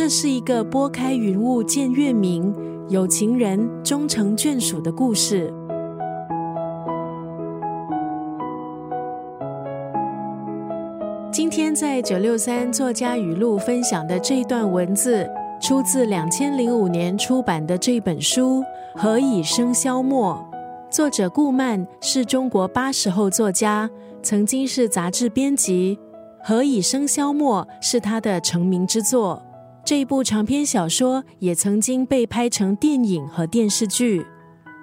这是一个拨开云雾见月明，有情人终成眷属的故事。今天在九六三作家语录分享的这段文字，出自两千零五年出版的这本书《何以笙箫默》，作者顾漫是中国八十后作家，曾经是杂志编辑。《何以笙箫默》是他的成名之作，这一部长篇小说也曾经被拍成电影和电视剧。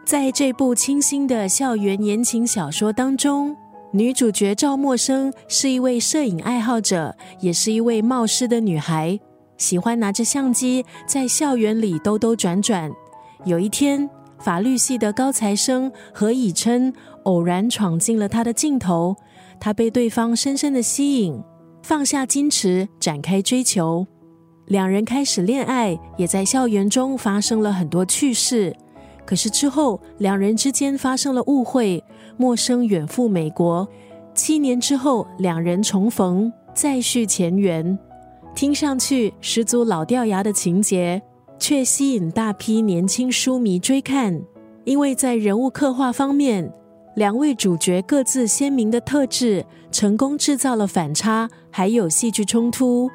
在这部清新的校园言情小说当中。女主角赵默笙是一位摄影爱好者，也是一位冒失的女孩，喜欢拿着相机在校园里兜兜转转。有一天，法律系的高材生何以琛偶然闯进了她的镜头，她被对方深深的吸引，放下矜持，展开追求。两人开始恋爱，也在校园中发生了很多趣事。可是之后，两人之间发生了误会。陌生远赴美国，七年之后，两人重逢，再续前缘。听上去十足老掉牙的情节，却吸引大批年轻书迷追看。因为在人物刻画方面，两位主角各自鲜明的特质，成功制造了反差，还有戏剧冲突。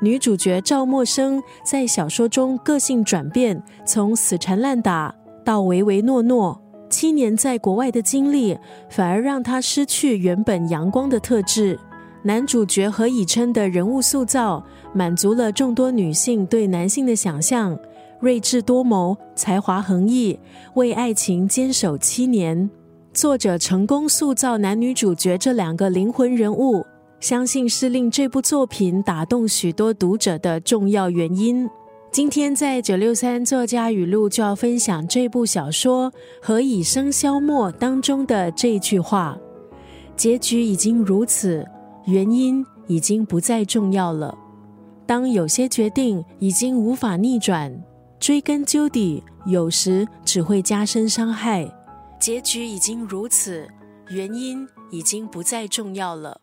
女主角赵默笙在小说中个性转变，从死缠烂打到唯唯诺诺。七年在国外的经历，反而让她失去原本阳光的特质。男主角何以琛的人物塑造，满足了众多女性对男性的想象：睿智多谋、才华横溢，为爱情坚守七年。作者成功塑造男女主角这两个灵魂人物，相信是令这部作品打动许多读者的重要原因。今天在九六三作家语录就要分享这部小说《何以笙箫默》当中的这句话：结局已经如此，原因已经不再重要了。当有些决定已经无法逆转，追根究底，有时只会加深伤害。结局已经如此，原因已经不再重要了。